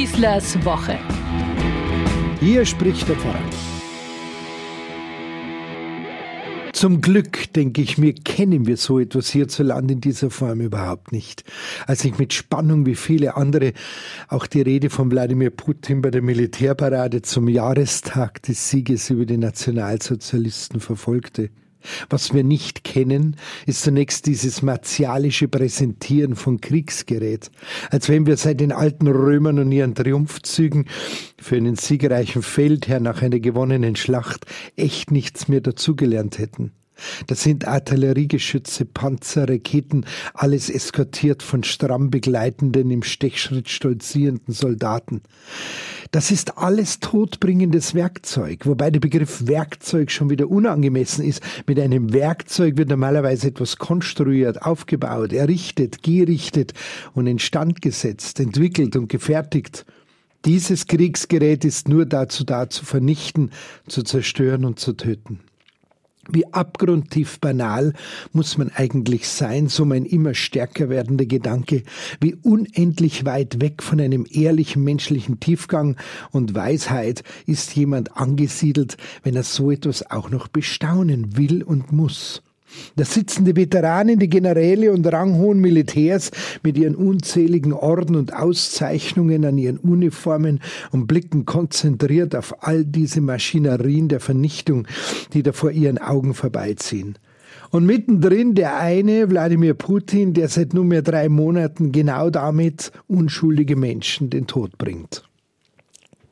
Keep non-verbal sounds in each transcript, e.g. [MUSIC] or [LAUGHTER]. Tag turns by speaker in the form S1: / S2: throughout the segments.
S1: Schießlers Woche.
S2: Hier spricht der Pfarrer. Zum Glück, denke ich mir, kennen wir so etwas hierzulande in dieser Form überhaupt nicht. Als ich mit Spannung wie viele andere auch die Rede von Wladimir Putin bei der Militärparade zum Jahrestag des Sieges über die Nationalsozialisten verfolgte, was wir nicht kennen, ist zunächst dieses martialische Präsentieren von Kriegsgerät, als wenn wir seit den alten Römern und ihren Triumphzügen für einen siegreichen Feldherr nach einer gewonnenen Schlacht echt nichts mehr dazugelernt hätten. Das sind Artilleriegeschütze, Panzer, Raketen, alles eskortiert von stramm begleitenden, im Stechschritt stolzierenden Soldaten. Das ist alles todbringendes Werkzeug, wobei der Begriff Werkzeug schon wieder unangemessen ist. Mit einem Werkzeug wird normalerweise etwas konstruiert, aufgebaut, errichtet, gerichtet und instand gesetzt, entwickelt und gefertigt. Dieses Kriegsgerät ist nur dazu da, zu vernichten, zu zerstören und zu töten. Wie abgrundtief banal muss man eigentlich sein, so mein immer stärker werdender Gedanke, wie unendlich weit weg von einem ehrlichen menschlichen Tiefgang und Weisheit ist jemand angesiedelt, wenn er so etwas auch noch bestaunen will und muss. Da sitzen die Veteranen, die Generäle und ranghohen Militärs mit ihren unzähligen Orden und Auszeichnungen an ihren Uniformen und blicken konzentriert auf all diese Maschinerien der Vernichtung, die da vor ihren Augen vorbeiziehen. Und mittendrin der eine, Wladimir Putin, der seit nunmehr drei Monaten genau damit unschuldige Menschen den Tod bringt.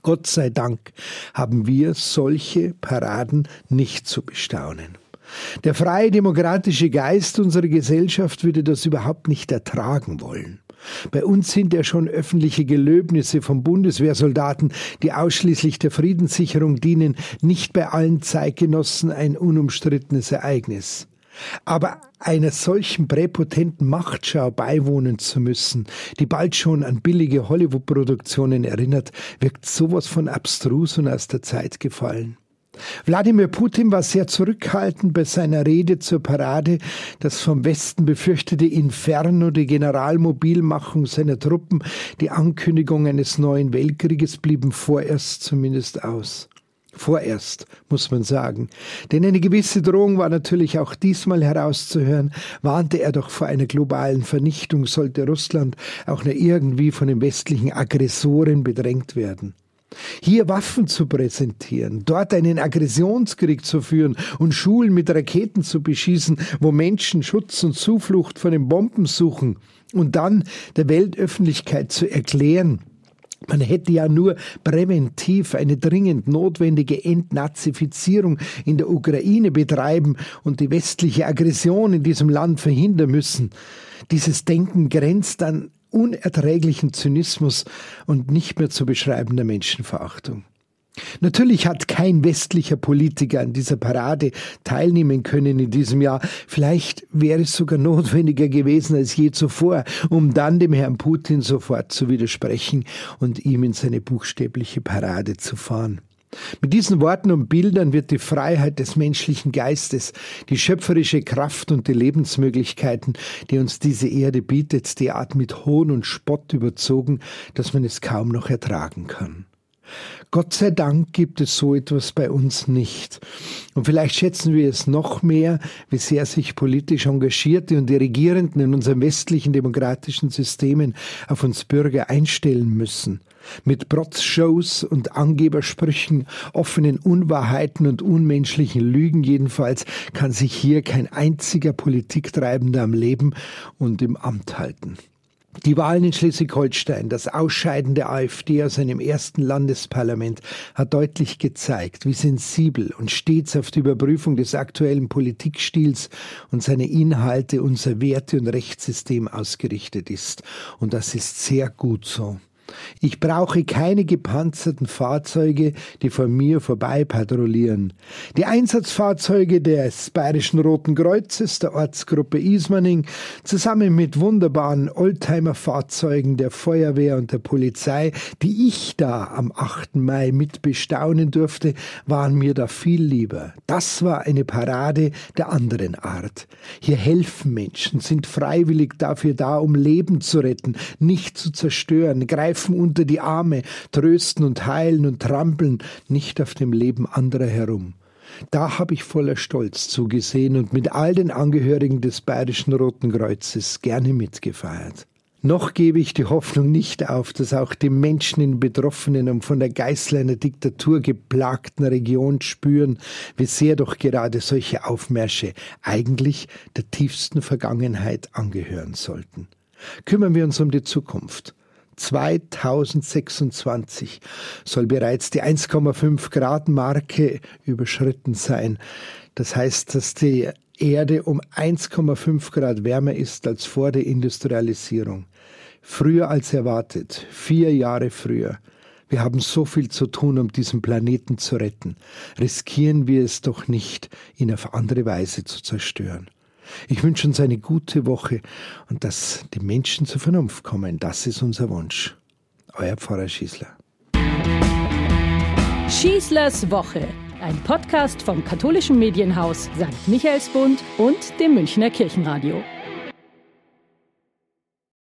S2: Gott sei Dank haben wir solche Paraden nicht zu bestaunen. Der freie demokratische Geist unserer Gesellschaft würde das überhaupt nicht ertragen wollen. Bei uns sind ja schon öffentliche Gelöbnisse von Bundeswehrsoldaten, die ausschließlich der Friedenssicherung dienen, nicht bei allen Zeitgenossen ein unumstrittenes Ereignis. Aber einer solchen präpotenten Machtschau beiwohnen zu müssen, die bald schon an billige Hollywood-Produktionen erinnert, wirkt sowas von abstrus und aus der Zeit gefallen. Wladimir Putin war sehr zurückhaltend bei seiner Rede zur Parade. Das vom Westen befürchtete Inferno, die Generalmobilmachung seiner Truppen, die Ankündigung eines neuen Weltkrieges blieben vorerst zumindest aus. Vorerst, muss man sagen. Denn eine gewisse Drohung war natürlich auch diesmal herauszuhören, warnte er doch vor einer globalen Vernichtung, sollte Russland auch nur irgendwie von den westlichen Aggressoren bedrängt werden. Hier Waffen zu präsentieren, dort einen Aggressionskrieg zu führen und Schulen mit Raketen zu beschießen, wo Menschen Schutz und Zuflucht vor den Bomben suchen und dann der Weltöffentlichkeit zu erklären, man hätte ja nur präventiv eine dringend notwendige Entnazifizierung in der Ukraine betreiben und die westliche Aggression in diesem Land verhindern müssen. Dieses Denken grenzt an unerträglichen Zynismus und nicht mehr zu beschreibender Menschenverachtung. Natürlich hat kein westlicher Politiker an dieser Parade teilnehmen können in diesem Jahr. Vielleicht wäre es sogar [LAUGHS] notwendiger gewesen als je zuvor, um dann dem Herrn Putin sofort zu widersprechen und ihm in seine buchstäbliche Parade zu fahren. Mit diesen Worten und Bildern wird die Freiheit des menschlichen Geistes, die schöpferische Kraft und die Lebensmöglichkeiten, die uns diese Erde bietet, derart mit Hohn und Spott überzogen, dass man es kaum noch ertragen kann. Gott sei Dank gibt es so etwas bei uns nicht. Und vielleicht schätzen wir es noch mehr, wie sehr sich politisch Engagierte und die Regierenden in unseren westlichen demokratischen Systemen auf uns Bürger einstellen müssen. Mit Protzshows und Angebersprüchen, offenen Unwahrheiten und unmenschlichen Lügen jedenfalls kann sich hier kein einziger Politiktreibender am Leben und im Amt halten. Die Wahlen in Schleswig-Holstein, das Ausscheiden der AfD aus einem ersten Landesparlament hat deutlich gezeigt, wie sensibel und stets auf die Überprüfung des aktuellen Politikstils und seine Inhalte unser Werte- und Rechtssystem ausgerichtet ist. Und das ist sehr gut so. Ich brauche keine gepanzerten Fahrzeuge, die vor mir vorbei patrouillieren. Die Einsatzfahrzeuge des Bayerischen Roten Kreuzes, der Ortsgruppe Ismaning, zusammen mit wunderbaren Oldtimer-Fahrzeugen der Feuerwehr und der Polizei, die ich da am 8. Mai mit bestaunen durfte, waren mir da viel lieber. Das war eine Parade der anderen Art. Hier helfen Menschen, sind freiwillig dafür da, um Leben zu retten, nicht zu zerstören, greifen greifen unter die Arme, trösten und heilen und trampeln nicht auf dem Leben anderer herum. Da habe ich voller Stolz zugesehen und mit all den Angehörigen des Bayerischen Roten Kreuzes gerne mitgefeiert. Noch gebe ich die Hoffnung nicht auf, dass auch die Menschen in betroffenen und von der Geißel einer Diktatur geplagten Region spüren, wie sehr doch gerade solche Aufmärsche eigentlich der tiefsten Vergangenheit angehören sollten. Kümmern wir uns um die Zukunft. 2026 soll bereits die 1,5 Grad Marke überschritten sein. Das heißt, dass die Erde um 1,5 Grad wärmer ist als vor der Industrialisierung. Früher als erwartet, vier Jahre früher. Wir haben so viel zu tun, um diesen Planeten zu retten. Riskieren wir es doch nicht, ihn auf andere Weise zu zerstören. Ich wünsche uns eine gute Woche und dass die Menschen zur Vernunft kommen. Das ist unser Wunsch. Euer Pfarrer Schießler.
S1: Schießlers Woche. Ein Podcast vom katholischen Medienhaus St. Michaelsbund und dem Münchner Kirchenradio.